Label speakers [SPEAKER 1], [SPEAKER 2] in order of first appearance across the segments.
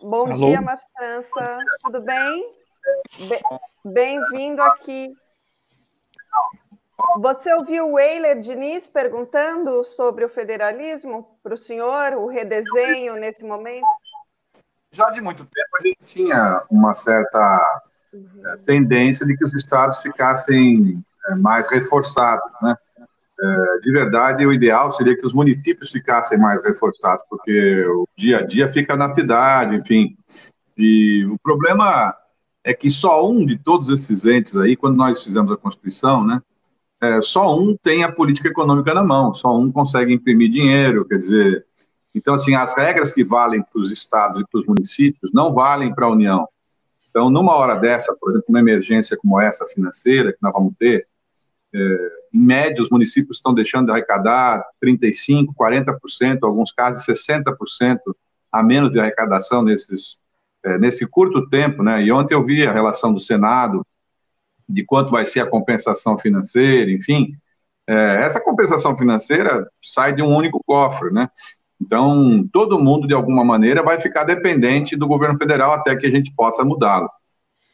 [SPEAKER 1] Bom Alô? dia, Márcio França. Tudo bem? Bem-vindo aqui. Você ouviu o Eiler Diniz perguntando sobre o federalismo para o senhor, o redesenho nesse momento?
[SPEAKER 2] Já de muito tempo a gente tinha uma certa uhum. tendência de que os estados ficassem eh, mais reforçados, né? É, de verdade, o ideal seria que os municípios ficassem mais reforçados, porque o dia a dia fica na cidade, enfim. E o problema é que só um de todos esses entes aí, quando nós fizemos a Constituição, né, é, só um tem a política econômica na mão, só um consegue imprimir dinheiro, quer dizer. Então, assim, as regras que valem para os estados e para os municípios não valem para a União. Então, numa hora dessa, por exemplo, uma emergência como essa financeira que nós vamos ter, é, em média, os municípios estão deixando de arrecadar 35%, 40%, alguns casos 60% a menos de arrecadação nesses, é, nesse curto tempo, né? E ontem eu vi a relação do Senado de quanto vai ser a compensação financeira, enfim. É, essa compensação financeira sai de um único cofre, né? Então, todo mundo, de alguma maneira, vai ficar dependente do governo federal até que a gente possa mudá-lo.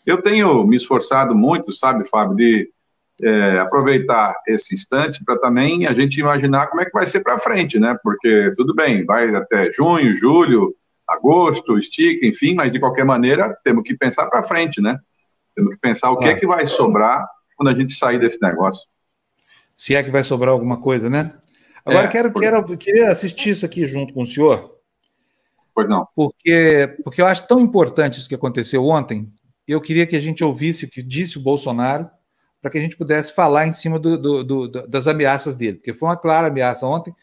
[SPEAKER 2] Eu tenho me esforçado muito, sabe, Fábio, de é, aproveitar esse instante para também a gente imaginar como é que vai ser para frente, né? Porque tudo bem, vai até junho, julho, agosto, estica, enfim, mas de qualquer maneira temos que pensar para frente, né? Temos que pensar o que é que vai sobrar quando a gente sair desse negócio.
[SPEAKER 3] Se é que vai sobrar alguma coisa, né? Agora é, quero, por... quero queria assistir isso aqui junto com o senhor.
[SPEAKER 2] Pois não.
[SPEAKER 3] Porque, porque eu acho tão importante isso que aconteceu ontem. Eu queria que a gente ouvisse o que disse o Bolsonaro para que a gente pudesse falar em cima do, do, do, das ameaças dele, porque foi uma clara ameaça ontem.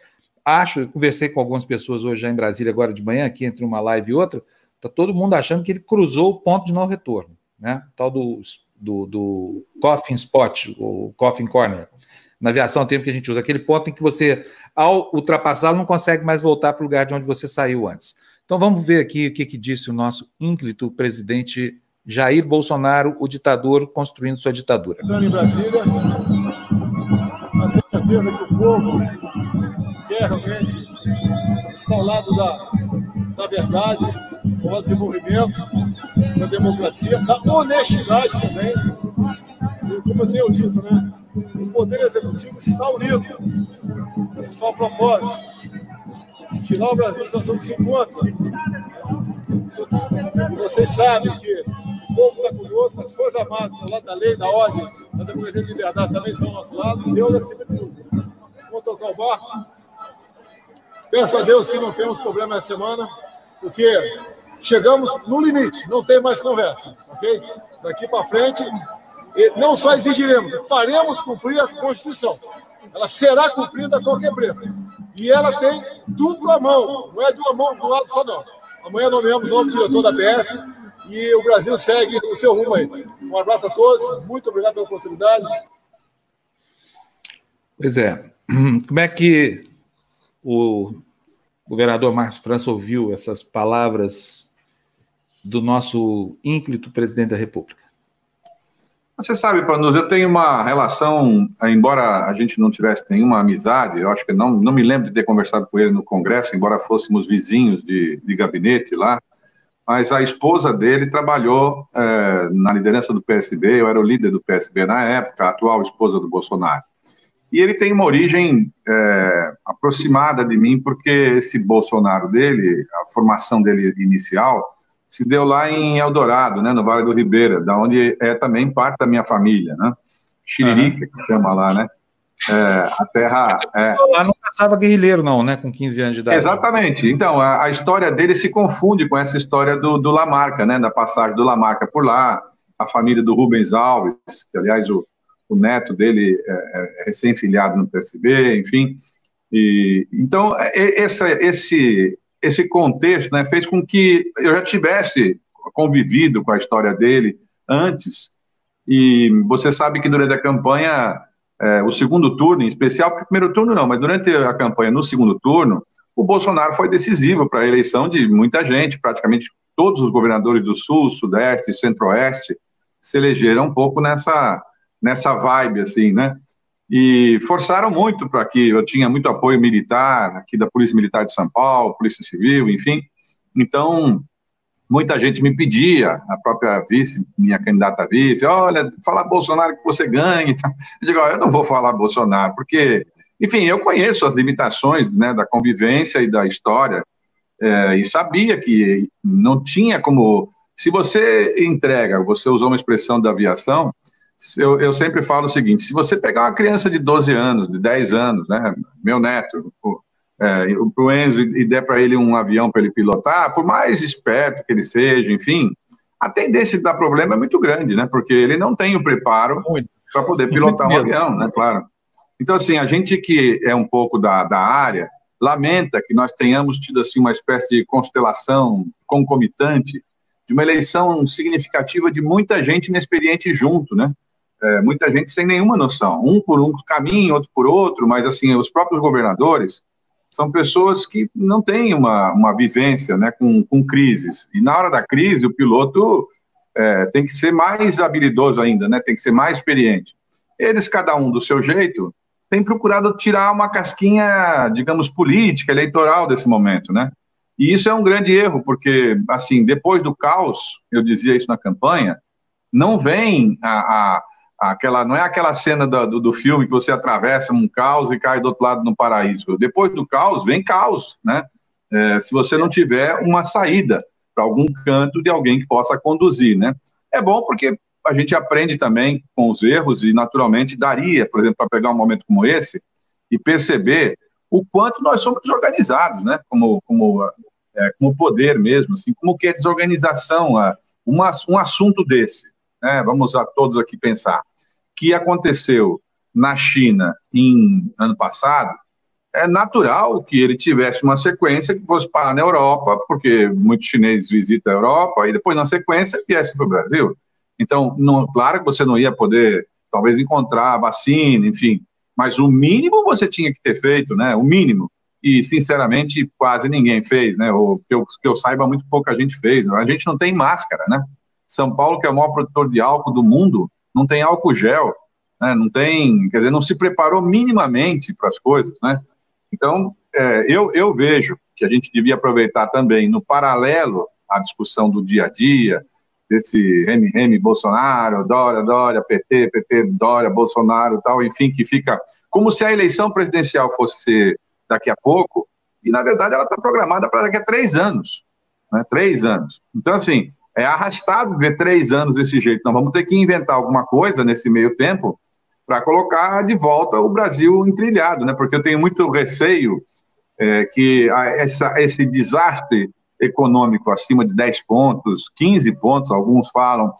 [SPEAKER 3] Acho, conversei com algumas pessoas hoje já em Brasília, agora de manhã, aqui entre uma live e outra, está todo mundo achando que ele cruzou o ponto de não retorno, né? Tal do, do, do coffin spot, o coffin corner. Na aviação tem que a gente usa, aquele ponto em que você, ao ultrapassá-lo, não consegue mais voltar para o lugar de onde você saiu antes. Então vamos ver aqui o que, que disse o nosso ínclito presidente Jair Bolsonaro, o ditador, construindo sua ditadura.
[SPEAKER 4] Estando em Brasília, a certeza que o povo quer realmente estar ao lado da, da verdade, do desenvolvimento, da democracia, da honestidade também. E como eu tenho dito, né? O poder executivo está unido. Só a propósito. Tirar o Brasil da situação que se encontra. Vocês sabem que o povo está conosco, as Forças Armadas, do lado da lei, da ordem, da democracia e liberdade também estão ao nosso lado. Deus acima de tudo. Vamos tocar o barco. Peço a Deus que não tenhamos problema essa semana, porque chegamos no limite, não tem mais conversa, ok? Daqui para frente, não só exigiremos, faremos cumprir a Constituição. Ela será cumprida a qualquer preço. E ela tem dupla mão, não é de uma mão do lado só, não. Amanhã nomeamos o novo diretor da PF, e o Brasil segue o seu rumo aí. Um abraço a todos, muito obrigado pela oportunidade.
[SPEAKER 3] Pois é. Como é que o governador Márcio França ouviu essas palavras do nosso ínclito presidente da República?
[SPEAKER 2] Você sabe, Panus, eu tenho uma relação, embora a gente não tivesse nenhuma amizade, eu acho que não, não me lembro de ter conversado com ele no Congresso, embora fôssemos vizinhos de, de gabinete lá, mas a esposa dele trabalhou é, na liderança do PSB, eu era o líder do PSB na época, a atual esposa do Bolsonaro. E ele tem uma origem é, aproximada de mim, porque esse Bolsonaro dele, a formação dele inicial, se deu lá em Eldorado, né, no Vale do Ribeira, da onde é também parte da minha família, né? Chiririca, que chama lá, né? É, a terra. É...
[SPEAKER 3] Lá não caçava guerrilheiro, não, né? Com 15 anos de idade.
[SPEAKER 2] Exatamente. Então, a, a história dele se confunde com essa história do, do Lamarca, né? Da passagem do Lamarca por lá, a família do Rubens Alves, que, aliás, o, o neto dele é, é recém-filiado no PSB, enfim. E, então, essa, esse, esse contexto né, fez com que eu já tivesse convivido com a história dele antes. E você sabe que durante a campanha é, o segundo turno, em especial, porque primeiro turno não, mas durante a campanha no segundo turno, o Bolsonaro foi decisivo para a eleição de muita gente, praticamente todos os governadores do Sul, Sudeste Centro-Oeste se elegeram um pouco nessa, nessa vibe, assim, né? E forçaram muito para que eu tinha muito apoio militar, aqui da Polícia Militar de São Paulo, Polícia Civil, enfim. Então, muita gente me pedia, a própria vice, minha candidata vice, olha, fala Bolsonaro que você ganhe. Eu digo, eu não vou falar Bolsonaro, porque, enfim, eu conheço as limitações né, da convivência e da história, é, e sabia que não tinha como. Se você entrega, você usou uma expressão da aviação, eu, eu sempre falo o seguinte: se você pegar uma criança de 12 anos, de 10 anos, né, meu neto, é, para o Enzo e der para ele um avião para ele pilotar, por mais esperto que ele seja, enfim, a tendência de dar problema é muito grande, né? Porque ele não tem o preparo para poder pilotar um avião, né? Claro. Então, assim, a gente que é um pouco da, da área, lamenta que nós tenhamos tido, assim, uma espécie de constelação concomitante de uma eleição significativa de muita gente inexperiente junto, né? É, muita gente sem nenhuma noção, um por um caminho, outro por outro, mas, assim, os próprios governadores, são pessoas que não têm uma, uma vivência né, com, com crises. E na hora da crise, o piloto é, tem que ser mais habilidoso ainda, né, tem que ser mais experiente. Eles, cada um do seu jeito, têm procurado tirar uma casquinha, digamos, política, eleitoral desse momento, né? E isso é um grande erro, porque, assim, depois do caos, eu dizia isso na campanha, não vem a, a aquela não é aquela cena do, do, do, filme que você atravessa um caos e cai do outro lado no paraíso. Depois do caos vem caos, né? É, se você não tiver uma saída para algum canto de alguém que possa conduzir, né? É bom porque a gente aprende também com os erros e naturalmente daria, por exemplo, para pegar um momento como esse e perceber o quanto nós somos desorganizados, né? Como como é, como poder mesmo, assim, como que é desorganização, uma, um assunto desse né, vamos a todos aqui pensar, que aconteceu na China em ano passado, é natural que ele tivesse uma sequência que fosse parar na Europa, porque muitos chineses visitam a Europa, e depois, na sequência, viesse para o Brasil. Então, não, claro que você não ia poder, talvez, encontrar vacina, enfim, mas o mínimo você tinha que ter feito, né? O mínimo. E, sinceramente, quase ninguém fez, né? Ou que eu, que eu saiba, muito pouca gente fez. A gente não tem máscara, né? São Paulo, que é o maior produtor de álcool do mundo, não tem álcool gel, né? não tem, quer dizer, não se preparou minimamente para as coisas, né? Então, é, eu, eu vejo que a gente devia aproveitar também, no paralelo à discussão do dia a dia, desse Remy Bolsonaro, Dória, Dória, PT, PT, Dória, Bolsonaro tal, enfim, que fica como se a eleição presidencial fosse ser daqui a pouco, e na verdade ela está programada para daqui a três anos, né? Três anos. Então, assim, é arrastado ver três anos desse jeito. Nós vamos ter que inventar alguma coisa nesse meio tempo para colocar de volta o Brasil entrilhado, né? Porque eu tenho muito receio é, que essa, esse desastre econômico acima de 10 pontos, 15 pontos, alguns falam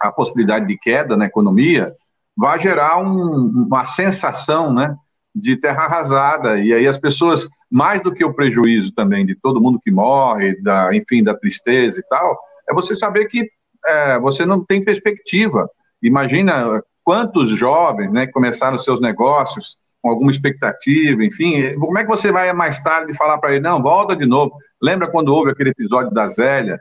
[SPEAKER 2] a possibilidade de queda na economia, vai gerar um, uma sensação, né? de terra arrasada, e aí as pessoas, mais do que o prejuízo também de todo mundo que morre, da, enfim, da tristeza e tal, é você saber que é, você não tem perspectiva. Imagina quantos jovens né, começaram seus negócios com alguma expectativa, enfim, como é que você vai mais tarde falar para ele, não, volta de novo. Lembra quando houve aquele episódio da Zélia,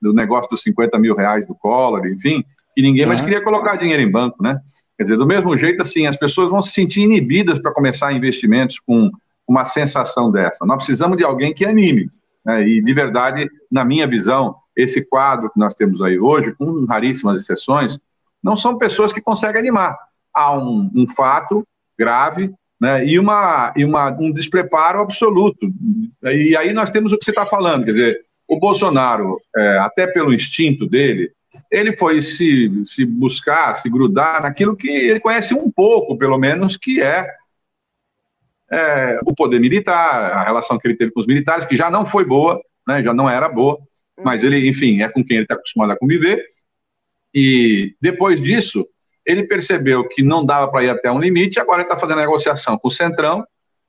[SPEAKER 2] do negócio dos 50 mil reais do Collor, enfim, que ninguém mais queria colocar dinheiro em banco, né? Quer dizer, do mesmo jeito, assim, as pessoas vão se sentir inibidas para começar investimentos com uma sensação dessa. Nós precisamos de alguém que anime. Né? E, de verdade, na minha visão, esse quadro que nós temos aí hoje, com raríssimas exceções, não são pessoas que conseguem animar. Há um, um fato grave né, e, uma, e uma, um despreparo absoluto. E aí nós temos o que você está falando, quer dizer, o Bolsonaro, é, até pelo instinto dele, ele foi se, se buscar, se grudar naquilo que ele conhece um pouco, pelo menos, que é, é o poder militar, a relação que ele teve com os militares, que já não foi boa, né, já não era boa, mas ele, enfim, é com quem ele está acostumado a conviver. E depois disso, ele percebeu que não dava para ir até um limite, agora ele está fazendo negociação com o Centrão.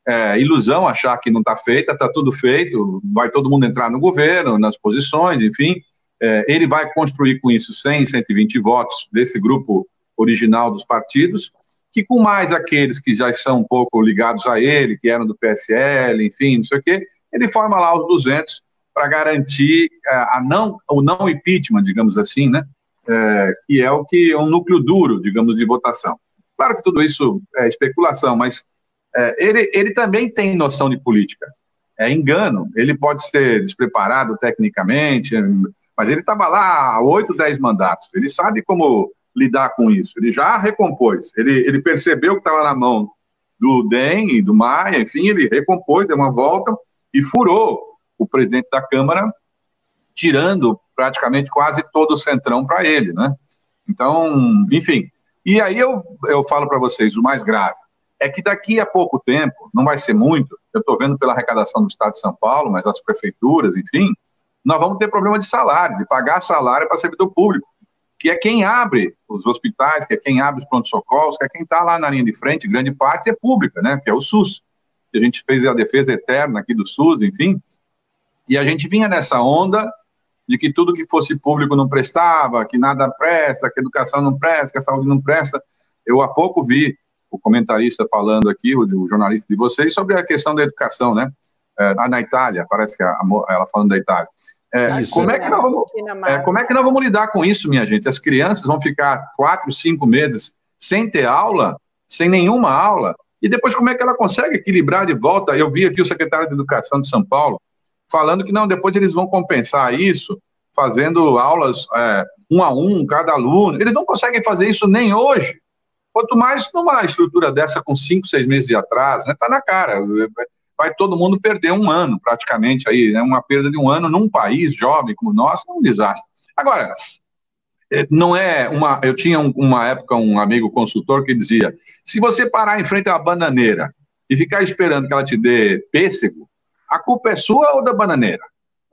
[SPEAKER 2] É, ilusão achar que não está feita, está tudo feito, vai todo mundo entrar no governo, nas posições, enfim. É, ele vai construir com isso 100, 120 votos desse grupo original dos partidos, que com mais aqueles que já são um pouco ligados a ele, que eram do PSL, enfim, não sei o quê, ele forma lá os 200 para garantir é, a não, o não impeachment, digamos assim, né? É, que é o que é um núcleo duro, digamos, de votação. Claro que tudo isso é especulação, mas é, ele, ele também tem noção de política. é engano. Ele pode ser despreparado tecnicamente, mas ele estava lá há oito, dez mandatos. Ele sabe como lidar com isso. Ele já recompôs. Ele, ele percebeu que estava na mão do DEM e do Maia, enfim, ele recompôs, deu uma volta e furou o presidente da Câmara, tirando praticamente quase todo o centrão para ele, né? Então, enfim. E aí eu, eu falo para vocês, o mais grave é que daqui a pouco tempo, não vai ser muito, eu estou vendo pela arrecadação do Estado de São Paulo, mas as prefeituras, enfim, nós vamos ter problema de salário, de pagar salário para servidor público, que é quem abre os hospitais, que é quem abre os pronto-socorros, que é quem está lá na linha de frente, grande parte é pública, né, que é o SUS. A gente fez a defesa eterna aqui do SUS, enfim, e a gente vinha nessa onda de que tudo que fosse público não prestava, que nada presta, que educação não presta, que a saúde não presta. Eu há pouco vi o comentarista falando aqui, o, o jornalista de vocês, sobre a questão da educação, né? É, na Itália, parece que a, ela falando da Itália. É, isso, como, é que nós vamos, é, como é que nós vamos lidar com isso, minha gente? As crianças vão ficar quatro, cinco meses sem ter aula, sem nenhuma aula, e depois como é que ela consegue equilibrar de volta? Eu vi aqui o secretário de Educação de São Paulo falando que não, depois eles vão compensar isso fazendo aulas é, um a um, cada aluno. Eles não conseguem fazer isso nem hoje. Quanto mais numa estrutura dessa com cinco, seis meses de atraso, né? Tá na cara. Vai todo mundo perder um ano, praticamente, aí, né? Uma perda de um ano num país jovem como o nosso é um desastre. Agora, é, não é uma. Eu tinha um, uma época um amigo consultor que dizia: se você parar em frente à bananeira e ficar esperando que ela te dê pêssego, a culpa é sua ou da bananeira?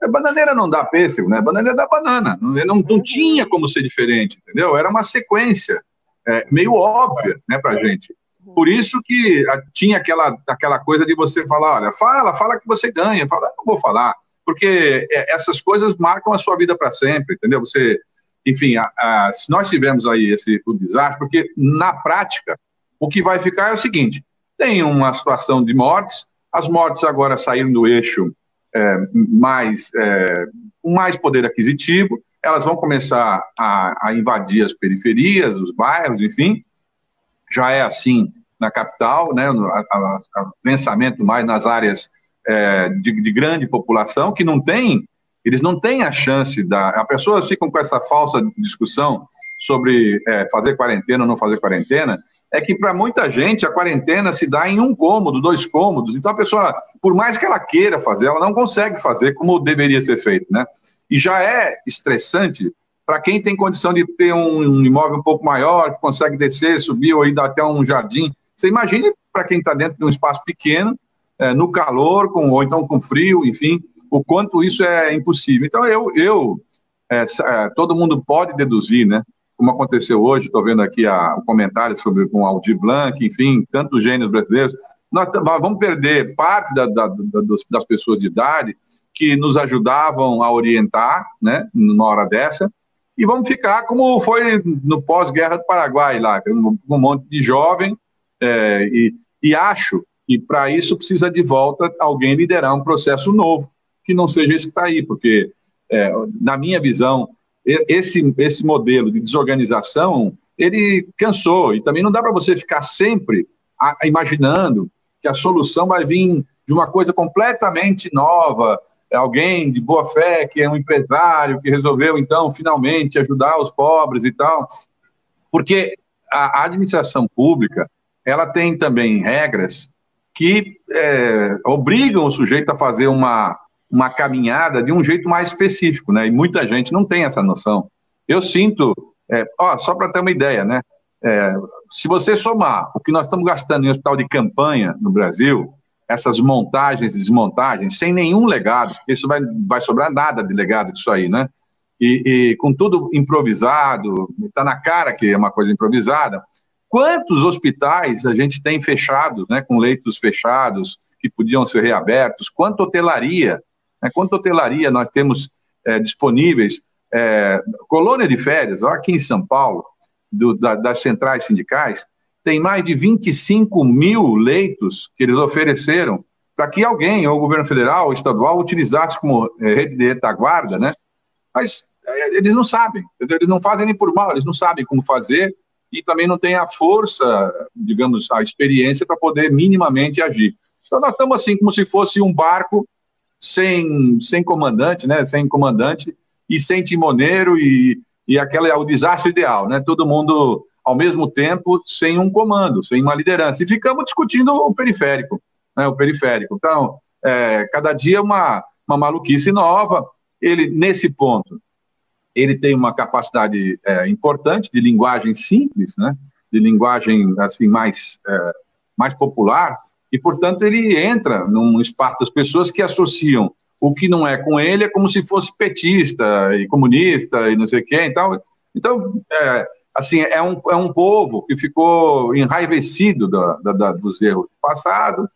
[SPEAKER 2] A bananeira não dá pêssego, né? A bananeira dá banana. Não, não, não tinha como ser diferente, entendeu? Era uma sequência é, meio óbvia, né, pra gente. Por isso que a, tinha aquela, aquela coisa de você falar, olha, fala, fala que você ganha. Fala, não vou falar, porque é, essas coisas marcam a sua vida para sempre, entendeu? Você, enfim, a, a, se nós tivermos aí esse o desastre, porque na prática o que vai ficar é o seguinte: tem uma situação de mortes, as mortes agora saíram do eixo é, mais é, mais poder aquisitivo, elas vão começar a, a invadir as periferias, os bairros, enfim. Já é assim na capital, né, o pensamento mais nas áreas é, de, de, grande população, que não tem, eles não têm a chance da. As pessoas ficam com essa falsa discussão sobre é, fazer quarentena ou não fazer quarentena, é que para muita gente a quarentena se dá em um cômodo, dois cômodos. Então a pessoa, por mais que ela queira fazer, ela não consegue fazer como deveria ser feito, né? E já é estressante para quem tem condição de ter um imóvel um pouco maior, que consegue descer, subir ou ir até um jardim. Você imagine para quem está dentro de um espaço pequeno, é, no calor, com, ou então com frio, enfim, o quanto isso é impossível. Então eu, eu é, todo mundo pode deduzir, né? como aconteceu hoje, estou vendo aqui a, o comentário sobre com Aldir Blanc, enfim, tantos gênios brasileiros, nós vamos perder parte da, da, da, das pessoas de idade que nos ajudavam a orientar, né, numa hora dessa, e vamos ficar como foi no pós-guerra do Paraguai, lá, um, um monte de jovem, é, e, e acho que para isso precisa de volta alguém liderar um processo novo, que não seja esse que está aí, porque, é, na minha visão, esse, esse modelo de desorganização, ele cansou, e também não dá para você ficar sempre a, imaginando que a solução vai vir de uma coisa completamente nova, alguém de boa fé, que é um empresário, que resolveu, então, finalmente ajudar os pobres e tal, porque a, a administração pública, ela tem também regras que é, obrigam o sujeito a fazer uma, uma caminhada de um jeito mais específico, né? E muita gente não tem essa noção. Eu sinto, é, ó, só para ter uma ideia, né? É, se você somar o que nós estamos gastando em hospital de campanha no Brasil, essas montagens e desmontagens, sem nenhum legado, isso vai, vai sobrar nada de legado disso aí, né? E, e com tudo improvisado, está na cara que é uma coisa improvisada. Quantos hospitais a gente tem fechados, né, com leitos fechados, que podiam ser reabertos? Quanta hotelaria né? Quanto hotelaria nós temos é, disponíveis? É, colônia de férias, ó, aqui em São Paulo, do, da, das centrais sindicais, tem mais de 25 mil leitos que eles ofereceram para que alguém, ou o governo federal, ou estadual, utilizasse como é, rede de retaguarda, né? Mas é, eles não sabem, entendeu? eles não fazem nem por mal, eles não sabem como fazer e também não têm a força, digamos, a experiência para poder minimamente agir. Então nós estamos assim como se fosse um barco sem, sem comandante, né? Sem comandante e sem timoneiro e, e aquela é o desastre ideal, né? Todo mundo ao mesmo tempo sem um comando, sem uma liderança. E ficamos discutindo o periférico, né? O periférico. Então, é, cada dia uma, uma maluquice nova. Ele, nesse ponto, ele tem uma capacidade é, importante de linguagem simples, né? De linguagem, assim, mais, é, mais popular, e, portanto, ele entra num espaço das pessoas que associam o que não é com ele é como se fosse petista e comunista e não sei o quê. Então, então é, assim, é um, é um povo que ficou enraivecido da, da, da dos erros do passado.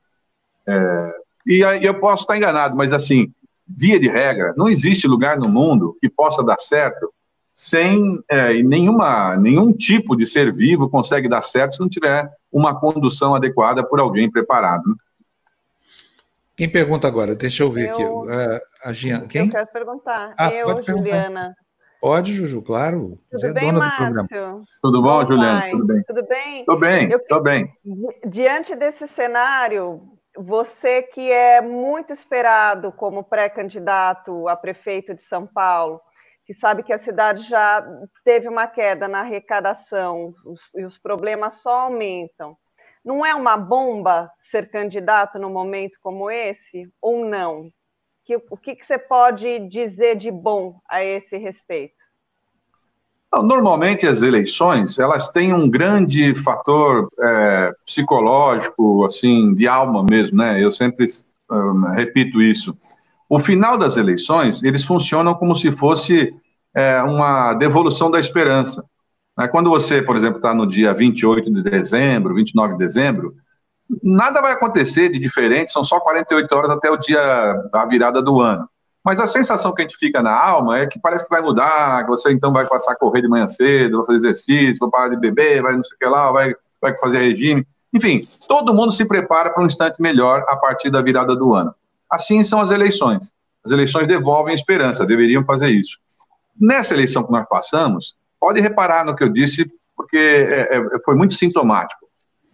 [SPEAKER 2] É, e aí eu posso estar enganado, mas assim, via de regra, não existe lugar no mundo que possa dar certo sem é, nenhuma, nenhum tipo de ser vivo consegue dar certo se não tiver uma condução adequada por alguém preparado. Né?
[SPEAKER 3] Quem pergunta agora? Deixa eu ver eu, aqui. Uh, a Gian... Quem?
[SPEAKER 1] Eu quero perguntar. Ah, eu, Juliana.
[SPEAKER 3] Pode, Juju, claro.
[SPEAKER 1] Tudo Você é bem, é Márcio?
[SPEAKER 2] Tudo bom, Juliana? Tudo bem?
[SPEAKER 1] Tudo bem?
[SPEAKER 2] Tudo bem, Tudo bem.
[SPEAKER 1] Diante desse cenário, você que é muito esperado como pré-candidato a prefeito de São Paulo, que sabe que a cidade já teve uma queda na arrecadação os, e os problemas só aumentam. Não é uma bomba ser candidato num momento como esse, ou não? Que, o que, que você pode dizer de bom a esse respeito?
[SPEAKER 2] Normalmente as eleições elas têm um grande fator é, psicológico, assim, de alma mesmo, né? Eu sempre um, repito isso o final das eleições, eles funcionam como se fosse é, uma devolução da esperança. Né? Quando você, por exemplo, está no dia 28 de dezembro, 29 de dezembro, nada vai acontecer de diferente, são só 48 horas até o dia da virada do ano. Mas a sensação que a gente fica na alma é que parece que vai mudar, que você então vai passar a correr de manhã cedo, vai fazer exercício, vai parar de beber, vai não sei o que lá, vai, vai fazer regime. Enfim, todo mundo se prepara para um instante melhor a partir da virada do ano. Assim são as eleições. As eleições devolvem esperança, deveriam fazer isso. Nessa eleição que nós passamos, pode reparar no que eu disse, porque é, é, foi muito sintomático.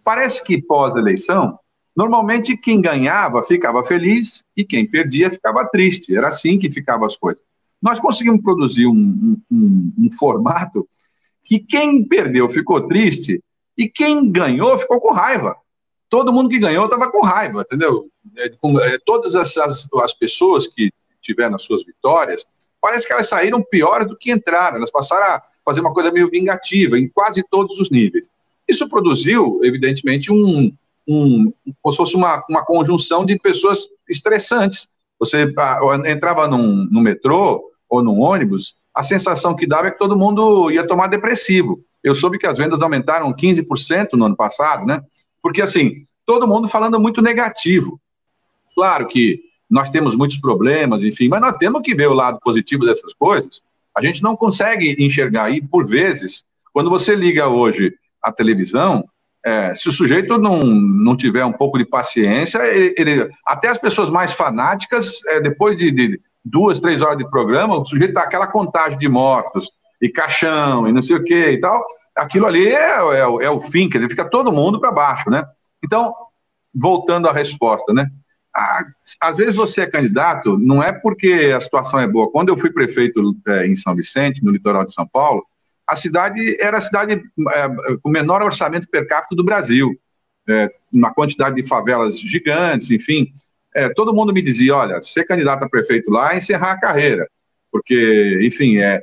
[SPEAKER 2] Parece que pós-eleição, normalmente quem ganhava ficava feliz e quem perdia ficava triste. Era assim que ficavam as coisas. Nós conseguimos produzir um, um, um formato que quem perdeu ficou triste e quem ganhou ficou com raiva todo mundo que ganhou estava com raiva, entendeu? É, com, é, todas as, as, as, pessoas que tiveram as suas vitórias, parece que elas saíram piores do que entraram, elas passaram a fazer uma coisa meio vingativa em quase todos os níveis. Isso produziu, evidentemente, um, um como se fosse uma, uma conjunção de pessoas estressantes. Você ah, entrava num, no metrô ou num ônibus, a sensação que dava é que todo mundo ia tomar depressivo. Eu soube que as vendas aumentaram 15% no ano passado, né? Porque, assim, todo mundo falando muito negativo. Claro que nós temos muitos problemas, enfim, mas nós temos que ver o lado positivo dessas coisas. A gente não consegue enxergar aí, por vezes, quando você liga hoje a televisão, é, se o sujeito não, não tiver um pouco de paciência, ele, ele até as pessoas mais fanáticas, é, depois de, de, duas, três horas de programa, o sujeito tá aquela contagem de mortos e caixão e não sei o que e tal, aquilo ali é, é, é o fim, quer dizer, fica todo mundo para baixo, né? Então, voltando à resposta, né? às vezes você é candidato, não é porque a situação é boa. Quando eu fui prefeito é, em São Vicente, no litoral de São Paulo, a cidade era a cidade é, com menor orçamento per capita do Brasil, é, uma quantidade de favelas gigantes, enfim. É, todo mundo me dizia, olha, ser candidato a prefeito lá é encerrar a carreira, porque, enfim, é,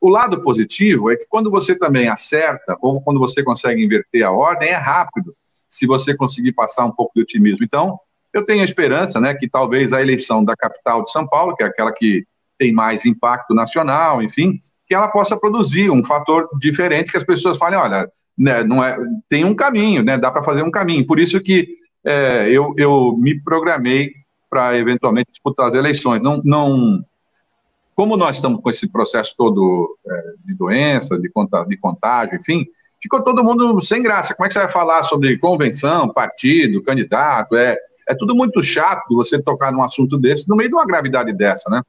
[SPEAKER 2] o lado positivo é que quando você também acerta, ou quando você consegue inverter a ordem, é rápido, se você conseguir passar um pouco de otimismo. Então, eu tenho a esperança, né, que talvez a eleição da capital de São Paulo, que é aquela que tem mais impacto nacional, enfim, que ela possa produzir um fator diferente que as pessoas falem, olha, né, não é, tem um caminho, né, dá para fazer um caminho. Por isso que é, eu, eu me programei para eventualmente disputar as eleições. Não, não como nós estamos com esse processo todo é, de doença, de, de contágio, enfim, ficou todo mundo sem graça. Como é que você vai falar sobre convenção, partido, candidato? É, é tudo muito chato você tocar num assunto desse no meio de uma gravidade dessa, né?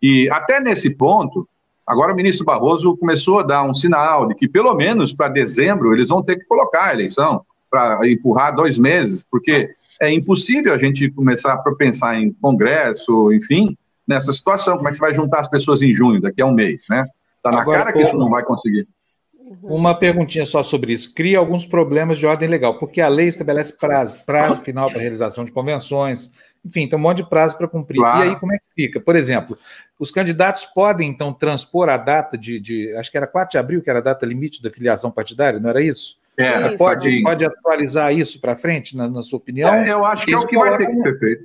[SPEAKER 2] E até nesse ponto, agora o ministro Barroso começou a dar um sinal de que pelo menos para dezembro eles vão ter que colocar a eleição para empurrar dois meses, porque é impossível a gente começar a pensar em congresso, enfim, nessa situação. Como é que você vai juntar as pessoas em junho, daqui a um mês, né? Está na Agora, cara que isso não vai conseguir.
[SPEAKER 3] Uma perguntinha só sobre isso. Cria alguns problemas de ordem legal, porque a lei estabelece prazo, prazo final para realização de convenções, enfim, tem um monte de prazo para cumprir. Claro. E aí, como é que fica? Por exemplo, os candidatos podem, então, transpor a data de, de, Acho que era 4 de abril, que era a data limite da filiação partidária, não era isso? É, pode, pode atualizar isso para frente, na, na, sua opinião?
[SPEAKER 2] É, eu acho que é o que vai ter que ser feito.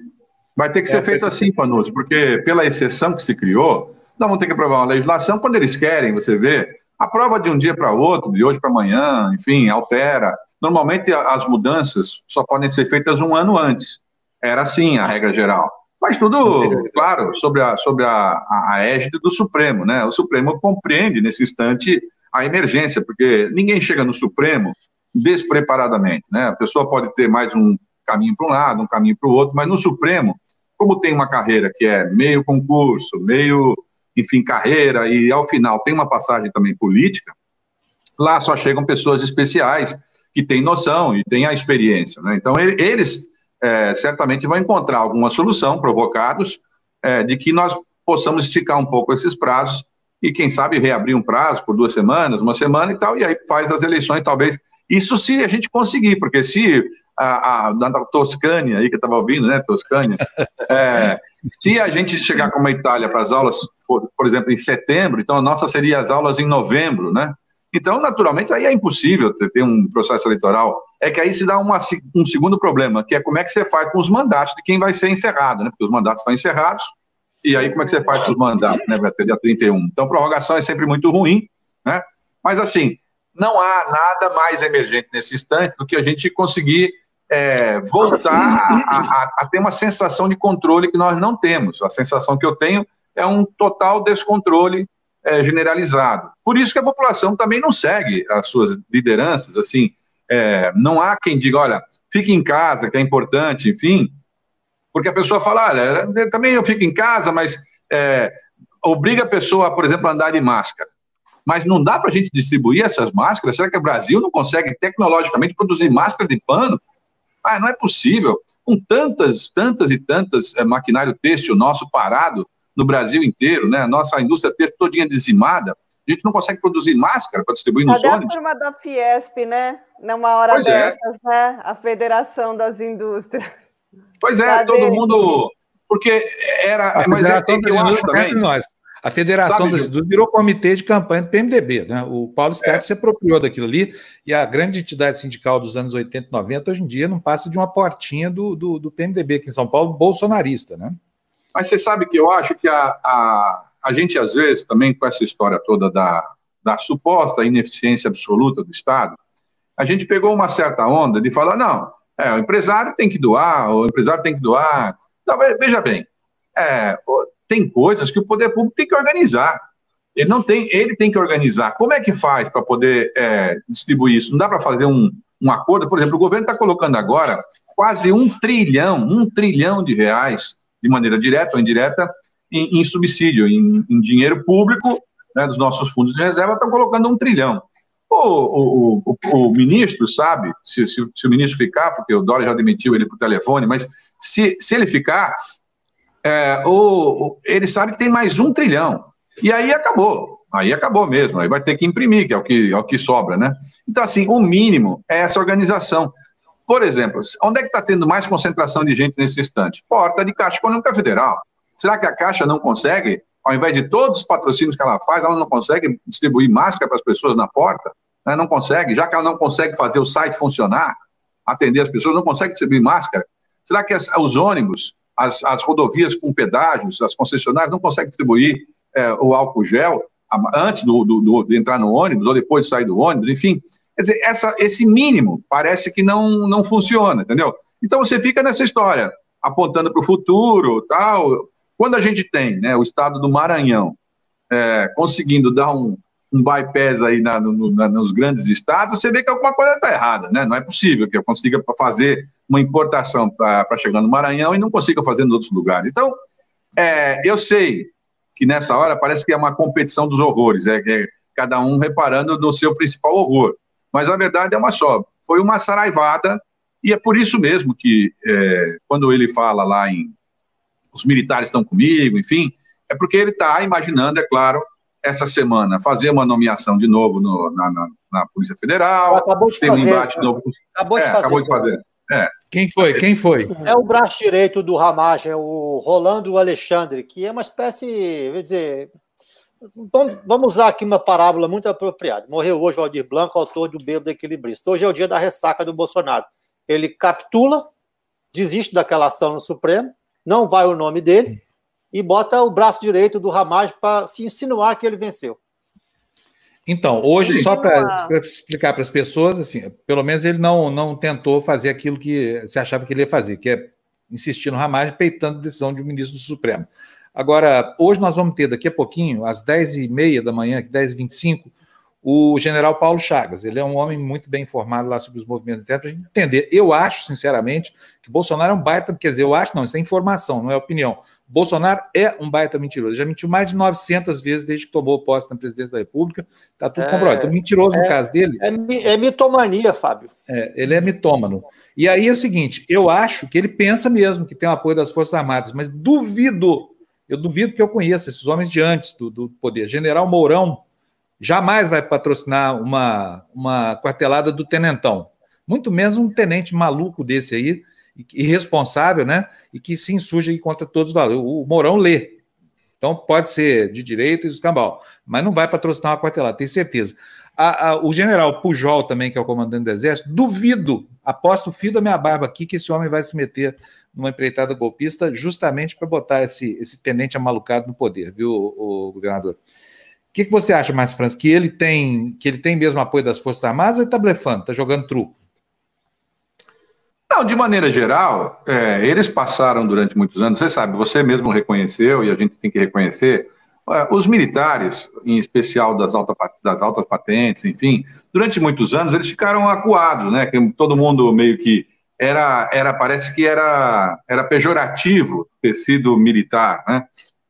[SPEAKER 2] Vai ter que é, ser feito assim, Panoso, porque pela exceção que se criou, nós vamos ter que aprovar uma legislação quando eles querem, você vê. Aprova de um dia para outro, de hoje para amanhã, enfim, altera. Normalmente as mudanças só podem ser feitas um ano antes. Era assim a regra geral. Mas tudo, claro, sobre a, sobre a, a, a égide do Supremo, né? O Supremo compreende nesse instante a emergência, porque ninguém chega no Supremo despreparadamente, né? A pessoa pode ter mais um caminho para um lado, um caminho para o outro, mas no Supremo, como tem uma carreira que é meio concurso, meio, enfim, carreira, e ao final tem uma passagem também política, lá só chegam pessoas especiais que têm noção e têm a experiência, né? Então, eles é, certamente vão encontrar alguma solução, provocados, é, de que nós possamos esticar um pouco esses prazos e, quem sabe, reabrir um prazo por duas semanas, uma semana e tal, e aí faz as eleições, talvez. Isso se a gente conseguir, porque se a, a, a Toscânia aí que eu estava ouvindo, né, Toscânia, é, se a gente chegar como a Itália para as aulas, por, por, exemplo, em setembro, então a nossa seria as aulas em novembro, né? Então, naturalmente, aí é impossível ter um processo eleitoral. É que aí se dá uma, um segundo problema, que é como é que você faz com os mandatos de quem vai ser encerrado, né? Porque os mandatos estão encerrados, e aí como é que você faz com os mandatos, né? Vai ter dia 31. Então, prorrogação é sempre muito ruim, né? Mas, assim, não há nada mais emergente nesse instante do que a gente conseguir é, voltar a, a, a ter uma sensação de controle que nós não temos. A sensação que eu tenho é um total descontrole é, generalizado. Por isso que a população também não segue as suas lideranças, assim, é, não há quem diga, olha, fique em casa, que é importante, enfim, porque a pessoa fala, olha, também eu fico em casa, mas é, obriga a pessoa, por exemplo, a andar de máscara. Mas não dá para a gente distribuir essas máscaras? Será que o Brasil não consegue tecnologicamente produzir máscara de pano? Ah, não é possível. Com tantas, tantas e tantas é, maquinário têxtil nosso parado, no Brasil inteiro, né? A nossa indústria ter todinha dizimada, a gente não consegue produzir máscara para distribuir nos Cadê ônibus.
[SPEAKER 1] a turma da Fiesp, né? Numa hora pois é. dessas, é. né? A Federação das Indústrias.
[SPEAKER 2] Pois é, Cadê? todo mundo... Porque era...
[SPEAKER 3] A mas é, Federação é, das Indústrias também. nós. A Federação Sabe, das Indústrias virou comitê de campanha do PMDB, né? O Paulo Scarpa é. se apropriou daquilo ali, e a grande entidade sindical dos anos 80 e 90, hoje em dia, não passa de uma portinha do, do, do PMDB aqui em São Paulo, bolsonarista, né?
[SPEAKER 2] Mas você sabe que eu acho que a, a, a gente, às vezes, também com essa história toda da, da suposta ineficiência absoluta do Estado, a gente pegou uma certa onda de falar, não, é, o empresário tem que doar, o empresário tem que doar. Então, veja bem, é, tem coisas que o poder público tem que organizar. Ele não tem, ele tem que organizar. Como é que faz para poder é, distribuir isso? Não dá para fazer um, um acordo? Por exemplo, o governo está colocando agora quase um trilhão, um trilhão de reais de maneira direta ou indireta, em, em subsídio, em, em, dinheiro público né, dos nossos fundos de reserva, estão colocando um trilhão. O, o, o, o ministro sabe, se, se, se, o ministro ficar, porque o Dória já demitiu ele por telefone, mas se, se ele ficar, é, o, ele sabe que tem mais um trilhão. E aí acabou. Aí acabou mesmo. Aí vai ter que imprimir, que é o que, é o que sobra, né? Então, assim, o mínimo é essa organização. Por exemplo, onde é que está tendo mais concentração de gente nesse instante? Porta de Caixa Econômica Federal. Será que a Caixa não consegue, ao invés de todos os patrocínios que ela faz, ela não consegue distribuir máscara para as pessoas na porta? Né? Não consegue, já que ela não consegue fazer o site funcionar, atender as pessoas, não consegue distribuir máscara. Será que as, os ônibus, as, as, rodovias com pedágios, as concessionárias não conseguem distribuir é, o álcool gel antes do, do, do, de entrar no ônibus ou depois de sair do ônibus? Enfim, Quer dizer, essa, esse mínimo parece que não, não funciona, entendeu? Então você fica nessa história, apontando para o futuro, tal. Quando a gente tem né, o estado do Maranhão é, conseguindo dar um, um bypass aí na, no, na, nos grandes estados, você vê que alguma coisa está errada, né? Não é possível que eu consiga fazer uma importação para chegar no Maranhão e não consiga fazer nos outros lugares. Então, é, eu sei que nessa hora parece que é uma competição dos horrores, é, é cada um reparando no seu principal horror mas a verdade é uma só. Foi uma saraivada E é por isso mesmo que, é, quando ele fala lá em os militares estão comigo, enfim, é porque ele está imaginando, é claro, essa semana fazer uma nomeação de novo no, na, na, na, Polícia Federal.
[SPEAKER 5] Acabou de fazer. Um embate novo.
[SPEAKER 2] Acabou de é, fazer. Acabou de fazer.
[SPEAKER 3] É. Quem foi? Quem foi?
[SPEAKER 5] É o braço direito do Ramage, é o Rolando Alexandre, que é uma espécie, vou dizer, vamos usar aqui uma parábola muito apropriada. Morreu hoje o Aldir Blanco, autor do Bêbado Equilibrista. Hoje é o dia da ressaca do Bolsonaro. Ele capitula, desiste daquela ação no Supremo, não vai o nome dele, e bota o braço direito do Ramage para se insinuar que ele venceu.
[SPEAKER 3] Então, hoje, só para explicar para as pessoas, assim, pelo menos ele não, não tentou fazer aquilo que se achava que ele ia fazer, que é insistir no Ramage, peitando a decisão de um ministro do Supremo. Agora, hoje nós vamos ter, daqui a pouquinho, às 10h30 da manhã, 10h25, o general Paulo Chagas. Ele é um homem muito bem informado lá sobre os movimentos internos, para a gente entender. Eu acho, sinceramente, que Bolsonaro é um baita, quer dizer, eu acho, não, isso é informação, não é opinião. Bolsonaro é um baita mentiroso. Já mentiu mais de 900 vezes desde que tomou posse na presidência da República. Está tudo é, comprovado. Então, mentiroso é, no caso dele.
[SPEAKER 5] É, é mitomania, Fábio.
[SPEAKER 3] É, ele é mitômano. E aí é o seguinte: eu acho que ele pensa mesmo que tem o apoio das Forças Armadas, mas duvido, eu duvido que eu conheça esses homens de antes do, do poder. General Mourão jamais vai patrocinar uma, uma quartelada do tenentão. Muito menos um tenente maluco desse aí irresponsável, né? E que se insurge contra todos os valores. O Mourão lê. Então pode ser de direito e escambau, mas não vai patrocinar uma quartelada, tenho certeza. A, a, o general Pujol, também, que é o comandante do Exército, duvido, aposto o fio da minha barba aqui, que esse homem vai se meter numa empreitada golpista justamente para botar esse, esse tenente amalucado no poder, viu, o, o governador? O que, que você acha, mais França? Que ele tem que ele tem mesmo apoio das Forças Armadas ou ele está blefando, está jogando truco?
[SPEAKER 2] Não, de maneira geral, é, eles passaram durante muitos anos, você sabe, você mesmo reconheceu, e a gente tem que reconhecer, os militares, em especial das, alta, das altas patentes, enfim, durante muitos anos eles ficaram acuados, né? Todo mundo meio que era, era parece que era, era pejorativo ter sido militar, né?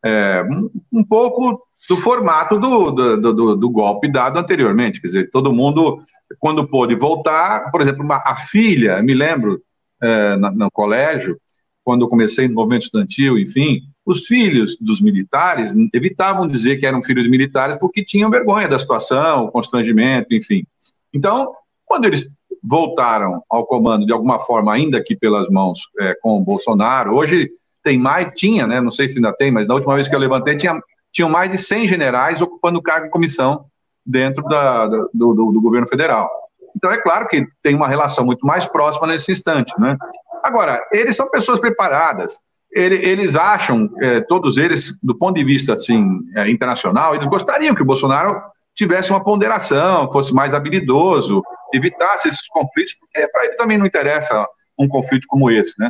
[SPEAKER 2] É, um, um, pouco do formato do, do, do, do, golpe dado anteriormente, quer dizer, todo mundo, quando pôde voltar, por exemplo, uma, a filha, me lembro, é, no, no colégio, quando eu comecei no movimento estudantil, enfim, os filhos dos militares evitavam dizer que eram filhos militares porque tinham vergonha da situação, o constrangimento, enfim. Então, quando eles voltaram ao comando de alguma forma, ainda aqui pelas mãos é, com o Bolsonaro, hoje tem mais, tinha, né, não sei se ainda tem, mas na última vez que eu levantei, tinha, tinham mais de 100 generais ocupando cargo em comissão dentro da, do, do, do governo federal. Então, é claro que tem uma relação muito mais próxima nesse instante, né? Agora, eles são pessoas preparadas, eles acham, é, todos eles, do ponto de vista assim, é, internacional, eles gostariam que o Bolsonaro tivesse uma ponderação, fosse mais habilidoso, evitasse esses conflitos, porque para ele também não interessa um conflito como esse, né?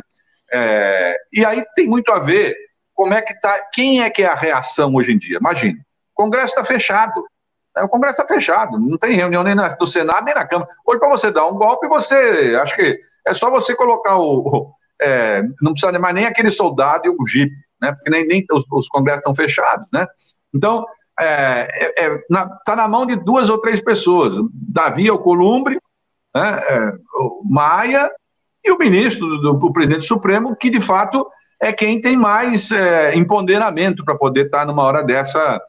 [SPEAKER 2] É, e aí tem muito a ver como é que tá, quem é que é a reação hoje em dia? Imagine, o Congresso está fechado, o Congresso está fechado, não tem reunião nem no Senado nem na Câmara. Hoje, para você dar um golpe, você. Acho que é só você colocar o. É, não precisa mais nem aquele soldado e o jipe, né? Porque nem, nem os, os congressos estão fechados, né? Então, é, é, é, na, tá na mão de duas ou três pessoas: Davi Alcolumbre, né, é, o Maia e o ministro, do, do, o presidente Supremo, que de fato é quem tem mais empoderamento para poder estar tá numa hora dessa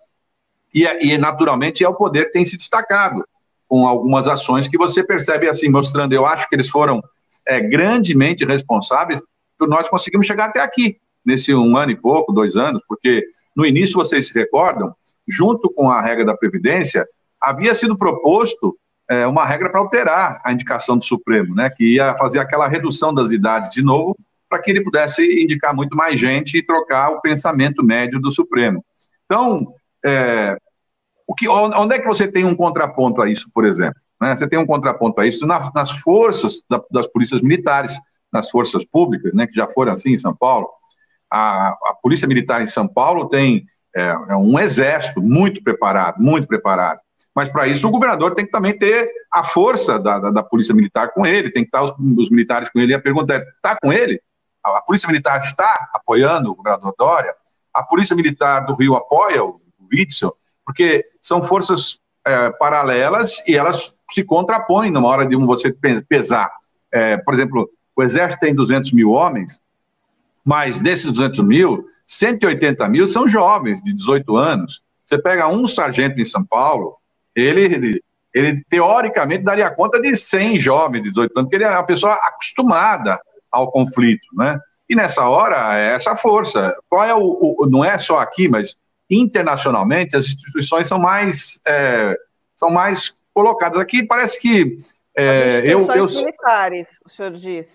[SPEAKER 2] e, e naturalmente é o poder que tem se destacado com algumas ações que você percebe assim, mostrando, eu acho que eles foram é, grandemente responsáveis por nós conseguimos chegar até aqui, nesse um ano e pouco, dois anos, porque no início, vocês se recordam, junto com a regra da Previdência, havia sido proposto é, uma regra para alterar a indicação do Supremo, né, que ia fazer aquela redução das idades de novo, para que ele pudesse indicar muito mais gente e trocar o pensamento médio do Supremo. Então, é, o que, onde é que você tem um contraponto a isso, por exemplo? Né? Você tem um contraponto a isso nas, nas forças da, das polícias militares, nas forças públicas, né, que já foram assim em São Paulo. A, a Polícia Militar em São Paulo tem é, é um exército muito preparado, muito preparado. Mas para isso o governador tem que também ter a força da, da, da Polícia Militar com ele, tem que estar os, os, militares com ele. E a pergunta é: está com ele? A, a Polícia Militar está apoiando o governador Dória? A Polícia Militar do Rio apoia o Witzel, porque são forças é, paralelas e elas se contrapõem numa hora de um você pesar. É, por exemplo, o Exército tem 200 mil homens, mas desses 200 mil, 180 mil são jovens de 18 anos. Você pega um sargento em São Paulo, ele, ele teoricamente daria conta de 100 jovens de 18 anos, porque ele é uma pessoa acostumada ao conflito, né? E nessa hora, é essa força. Qual é o, o não é só aqui, mas internacionalmente as instituições são mais é, são mais colocadas aqui. Parece que
[SPEAKER 1] é, eu, eu militares, o senhor diz,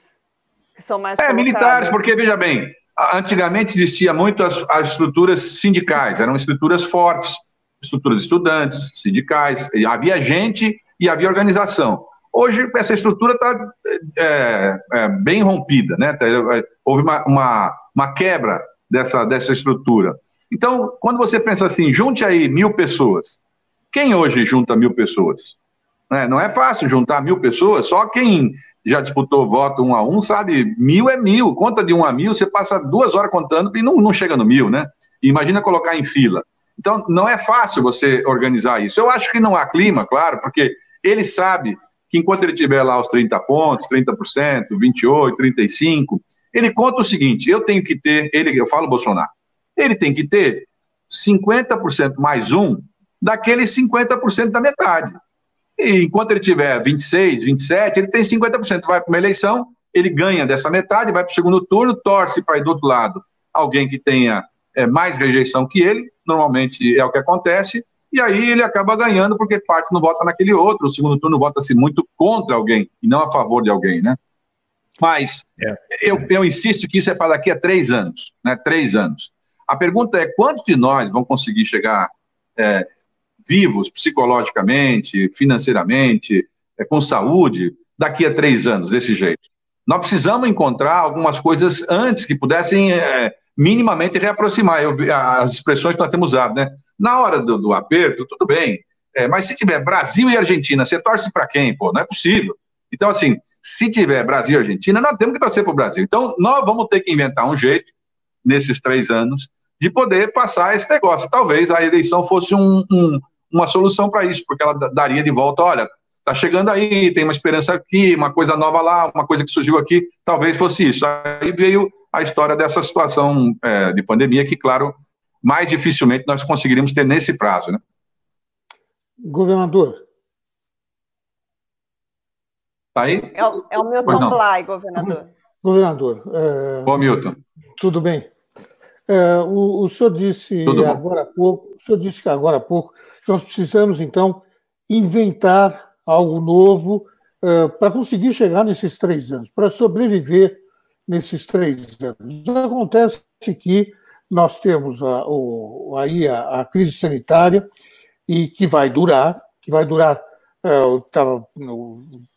[SPEAKER 1] que são mais
[SPEAKER 2] é colocadas. militares, porque veja bem, antigamente existia muito as, as estruturas sindicais, eram estruturas fortes, estruturas estudantes, sindicais, havia gente e havia organização. Hoje, essa estrutura está é, é, bem rompida, né? Tá, é, houve uma, uma, uma, quebra dessa, dessa estrutura. Então, quando você pensa assim, junte aí mil pessoas, quem hoje junta mil pessoas? Né? Não é fácil juntar mil pessoas, só quem já disputou voto um a um sabe, mil é mil, conta de um a mil, você passa duas horas contando e não, não chega no mil, né? Imagina colocar em fila. Então, não é fácil você organizar isso. Eu acho que não há clima, claro, porque ele sabe que enquanto ele tiver lá os 30 pontos, 30%, 28%, 35%, ele conta o seguinte: eu tenho que ter, ele, eu falo Bolsonaro, ele tem que ter 50% mais um daqueles 50% da metade. E enquanto ele tiver 26, 27, ele tem 50%. Vai para uma eleição, ele ganha dessa metade, vai para o segundo turno, torce para ir do outro lado alguém que tenha é, mais rejeição que ele, normalmente é o que acontece, e aí ele acaba ganhando porque parte não vota naquele outro, o segundo turno vota-se muito contra alguém e não a favor de alguém, né? Mas é. eu, eu insisto que isso é para daqui a três anos, né? Três anos. A pergunta é quantos de nós vão conseguir chegar é, vivos psicologicamente, financeiramente, é, com saúde, daqui a três anos, desse jeito? Nós precisamos encontrar algumas coisas antes que pudessem é, minimamente reaproximar. Eu, as expressões que nós temos usado, né? Na hora do, do aperto, tudo bem. É, mas se tiver Brasil e Argentina, você torce para quem? Pô, não é possível. Então, assim, se tiver Brasil e Argentina, nós temos que torcer para o Brasil. Então, nós vamos ter que inventar um jeito, nesses três anos, de poder passar esse negócio. Talvez a eleição fosse um, um, uma solução para isso, porque ela daria de volta, olha, está chegando aí, tem uma esperança aqui, uma coisa nova lá, uma coisa que surgiu aqui, talvez fosse isso. Aí veio a história dessa situação é, de pandemia, que, claro, mais dificilmente nós conseguiríamos ter nesse prazo. Né?
[SPEAKER 6] Governador.
[SPEAKER 2] Tá aí?
[SPEAKER 1] É, o, é o Milton Blay, governador.
[SPEAKER 6] Governador.
[SPEAKER 2] É... Bom, Milton.
[SPEAKER 6] Tudo bem. É, o, o senhor disse agora há pouco, o senhor disse que agora há pouco nós precisamos, então, inventar algo novo uh, para conseguir chegar nesses três anos, para sobreviver nesses três anos. Acontece que nós temos a, o, aí a, a, crise sanitária e que vai durar, que vai durar, uh, eu estava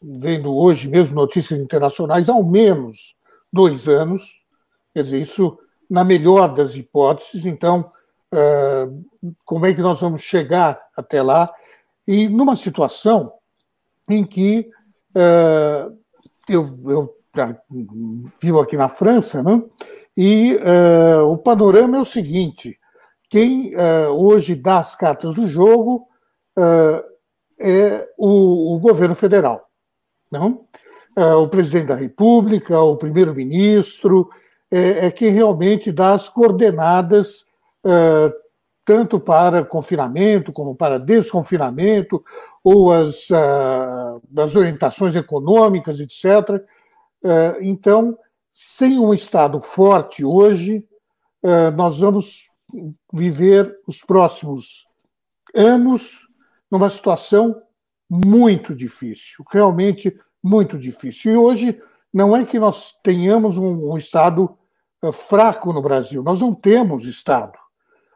[SPEAKER 6] vendo hoje mesmo notícias internacionais, ao menos dois anos, quer dizer, isso na melhor das hipóteses, então, uh, como é que nós vamos chegar até lá? E numa situação em que uh, eu, eu vivo aqui na França, né? e uh, o panorama é o seguinte: quem hoje dá as cartas do jogo é o, o, governo federal. Não? o presidente da República, o primeiro-ministro, é, é, quem realmente dá as coordenadas tanto para confinamento como para desconfinamento, ou as, as orientações econômicas, etc. É, então, sem um Estado forte hoje, é, nós vamos viver os próximos anos numa situação muito difícil, realmente muito difícil. E hoje não é que nós tenhamos um, Estado é, fraco no Brasil, nós não temos Estado.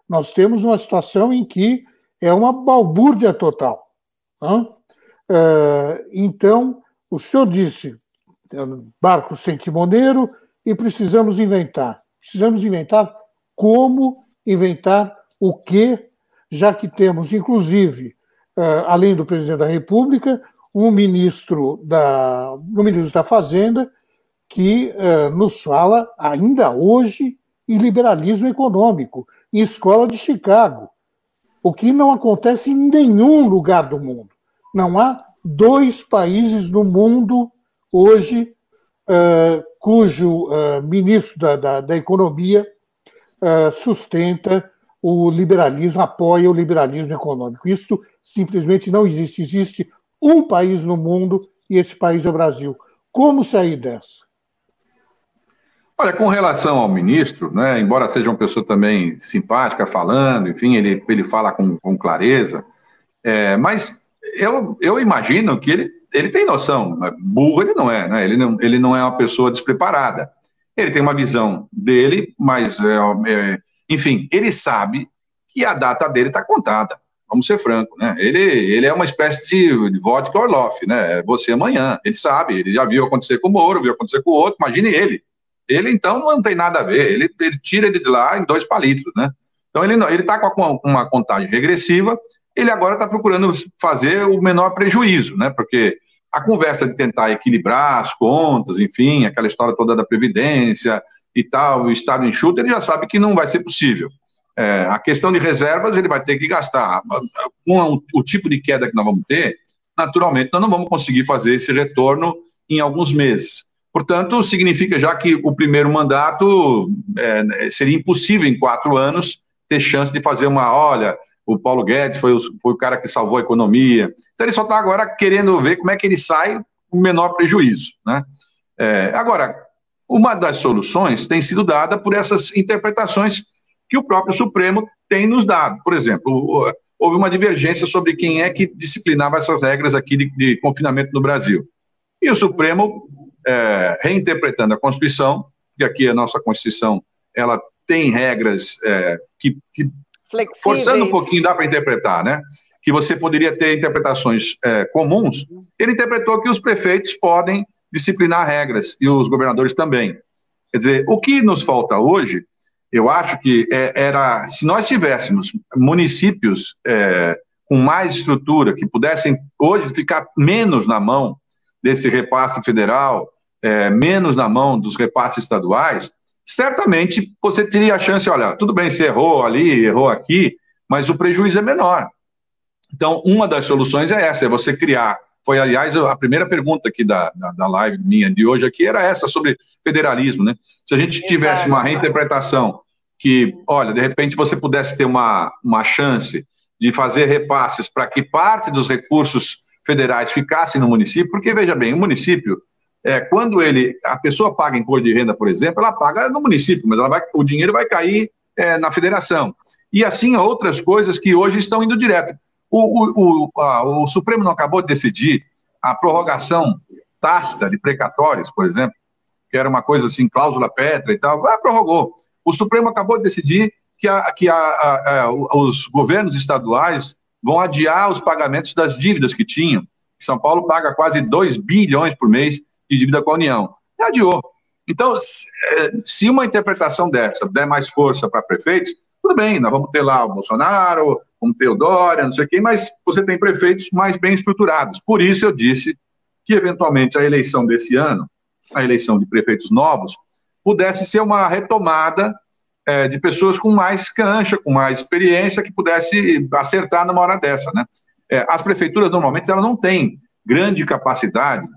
[SPEAKER 6] Nós temos uma situação em que é uma balbúrdia total. Então, o senhor disse, barco sem timoneiro e precisamos inventar. Precisamos inventar como inventar o que, já que temos, inclusive, além do presidente da República, um ministro da, um ministro da Fazenda que uh, nos fala ainda hoje em liberalismo econômico, em escola de Chicago, o que não acontece em nenhum lugar do mundo. Não há dois países no mundo hoje uh, cujo uh, ministro da, da, da Economia sustenta o liberalismo, apoia o liberalismo econômico. Isto simplesmente não existe. Existe um país no mundo e esse país é o Brasil. Como sair dessa?
[SPEAKER 2] Olha, com relação ao ministro, né, embora seja uma pessoa também simpática falando, enfim, ele, ele fala com, com clareza, é, mas eu, eu imagino que ele, ele tem noção, né, burro ele não é, né, ele, não, ele não é uma pessoa despreparada. Ele tem uma visão dele, mas, é, é, enfim, ele sabe que a data dele está contada. Vamos ser franco, né? Ele, ele é uma espécie de, de vodka Orloff, né? É você amanhã. Ele sabe, ele já viu acontecer com o Moro, viu acontecer com o outro. Imagine ele. Ele, então, não tem nada a ver. Ele, ele tira ele de lá em dois palitos, né? Então, ele está com uma contagem regressiva. Ele agora está procurando fazer o menor prejuízo, né? Porque a conversa de tentar equilibrar as contas, enfim, aquela história toda da Previdência e tal, o Estado enxuto, ele já sabe que não vai ser possível. É, a questão de reservas, ele vai ter que gastar. Com o, o tipo de queda que nós vamos ter, naturalmente, nós não vamos conseguir fazer esse retorno em alguns meses. Portanto, significa já que o primeiro mandato é, seria impossível em quatro anos ter chance de fazer uma, olha, o Paulo Guedes foi o, foi o cara que salvou a economia. Então ele só está agora querendo ver como é que ele sai com menor prejuízo. Né? É, agora, uma das soluções tem sido dada por essas interpretações que o próprio Supremo tem nos dado. Por exemplo, houve uma divergência sobre quem é que disciplinava essas regras aqui de, de confinamento no Brasil. E o Supremo é, reinterpretando a Constituição, que aqui a nossa Constituição ela tem regras é, que, que forçando um pouquinho dá para interpretar, né? Que você poderia ter interpretações é, comuns. Ele interpretou que os prefeitos podem disciplinar regras e os governadores também. Quer dizer, o que nos falta hoje, eu acho que é, era se nós tivéssemos municípios é, com mais estrutura que pudessem hoje ficar menos na mão desse repasse federal, é, menos na mão dos repasses estaduais, certamente você teria a chance, olha, tudo bem, você errou ali, errou aqui, mas o prejuízo é menor. Então, uma das soluções é essa, é você criar. Foi, aliás, a primeira pergunta aqui da, da, da live minha de hoje aqui era essa sobre federalismo, né? Se a gente tivesse uma reinterpretação que, olha, de repente você pudesse ter uma, uma chance de fazer repasses para que parte dos recursos federais ficassem no município, porque, veja bem, o município, é, quando ele, a pessoa paga imposto de renda, por exemplo, ela paga no município, mas vai, o dinheiro vai cair é, na federação. E assim outras coisas que hoje estão indo direto. O, o, o, a, o Supremo não acabou de decidir a prorrogação tácita de precatórios, por exemplo, que era uma coisa assim, cláusula pétrea e tal, ah, prorrogou. O Supremo acabou de decidir que, a, que a, os governos estaduais vão adiar os pagamentos das dívidas que tinham. São Paulo paga quase 2 bilhões por mês de dívida com a União. E adiou. Então, se uma interpretação dessa der mais força para prefeitos, tudo bem, nós vamos ter lá o Bolsonaro, vamos ter o Dória, não sei quem, mas você tem prefeitos mais bem estruturados. Por isso eu disse que, eventualmente, a eleição desse ano, a eleição de prefeitos novos, pudesse ser uma retomada é, de pessoas com mais cancha, com mais experiência, que pudesse acertar numa hora dessa, né? É, as prefeituras, normalmente, elas não têm grande capacidade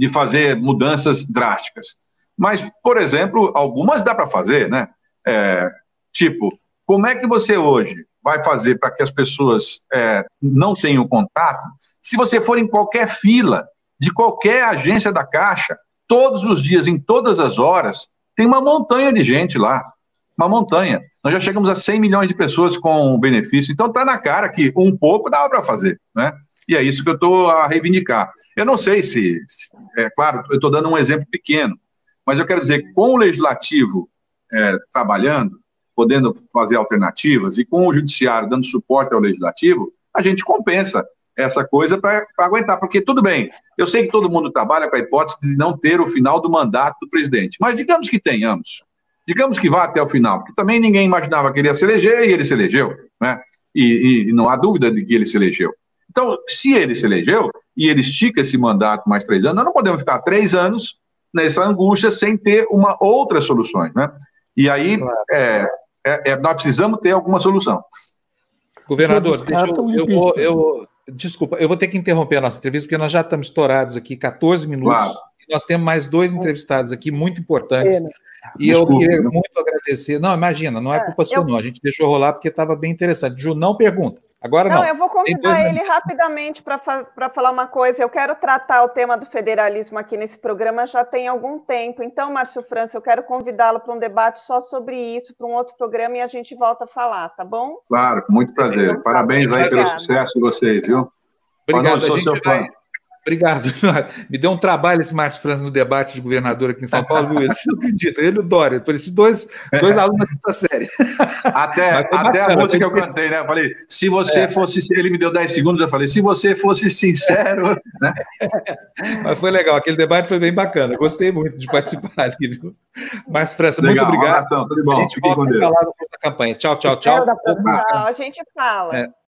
[SPEAKER 2] de fazer mudanças drásticas. Mas, por exemplo, algumas dá para fazer, né? É, tipo, como é que você hoje vai fazer para que as pessoas é, não tenham contato se você for em qualquer fila de qualquer agência da Caixa, todos os dias, em todas as horas, tem uma montanha de gente lá. Uma montanha. Nós já chegamos a 100 milhões de pessoas com benefício, então está na cara que um pouco dava para fazer, né? E é isso que eu estou a reivindicar. Eu não sei se, se é claro, eu estou dando um exemplo pequeno, mas eu quero dizer com o legislativo é, trabalhando, podendo fazer alternativas, e com o judiciário dando suporte ao legislativo, a gente compensa essa coisa para aguentar, porque tudo bem, eu sei que todo mundo trabalha com a hipótese de não ter o final do mandato do presidente, mas digamos que tenhamos, digamos que vá até o final, porque também ninguém imaginava que ele ia se eleger e ele se elegeu, né? E, e, e não há dúvida de que ele se elegeu. Então, se ele se elegeu e ele estica esse mandato mais três anos, nós não podemos ficar três anos nessa angústia sem ter uma outras soluções, né? E aí, é, é, é, nós precisamos ter alguma solução.
[SPEAKER 3] Governador, eu, eu, vou, eu, desculpa, eu vou ter que interromper a nossa entrevista, porque nós já estamos estourados aqui 14 minutos. Claro. nós temos mais dois entrevistados aqui muito importantes. E Desculpa, eu queria muito agradecer. Não, imagina, não é, é culpa sua, eu... não. A gente deixou rolar porque estava bem interessante. Ju, não pergunta. Agora não. Não,
[SPEAKER 1] eu vou convidar ele rapidamente para falar uma coisa. Eu quero tratar o tema do federalismo aqui nesse programa já tem algum tempo. Então, Márcio França, eu quero convidá-lo para um debate só sobre isso, para um outro programa, e a gente volta a falar, tá bom?
[SPEAKER 2] Claro, com muito prazer. Então, Parabéns aí pelo sucesso de vocês, viu?
[SPEAKER 3] Obrigado, a gente vai... Obrigado. Me deu um trabalho esse Márcio França no debate de governador aqui em São Paulo, viu? Ele não acredita, ele e o Dória, por isso dois, dois alunos da quinta série.
[SPEAKER 2] Até, até a música que eu cantei, né? Eu falei, se você é. fosse, ele me deu 10 segundos, eu falei, se você fosse sincero, né?
[SPEAKER 3] Mas foi legal, aquele debate foi bem bacana, gostei muito de participar ali, viu? Márcio França, legal, muito obrigado. Um abração, tudo bom. A gente Fiquem volta a falar da campanha. Tchau, tchau, tchau.
[SPEAKER 1] Tchau, a gente fala. É.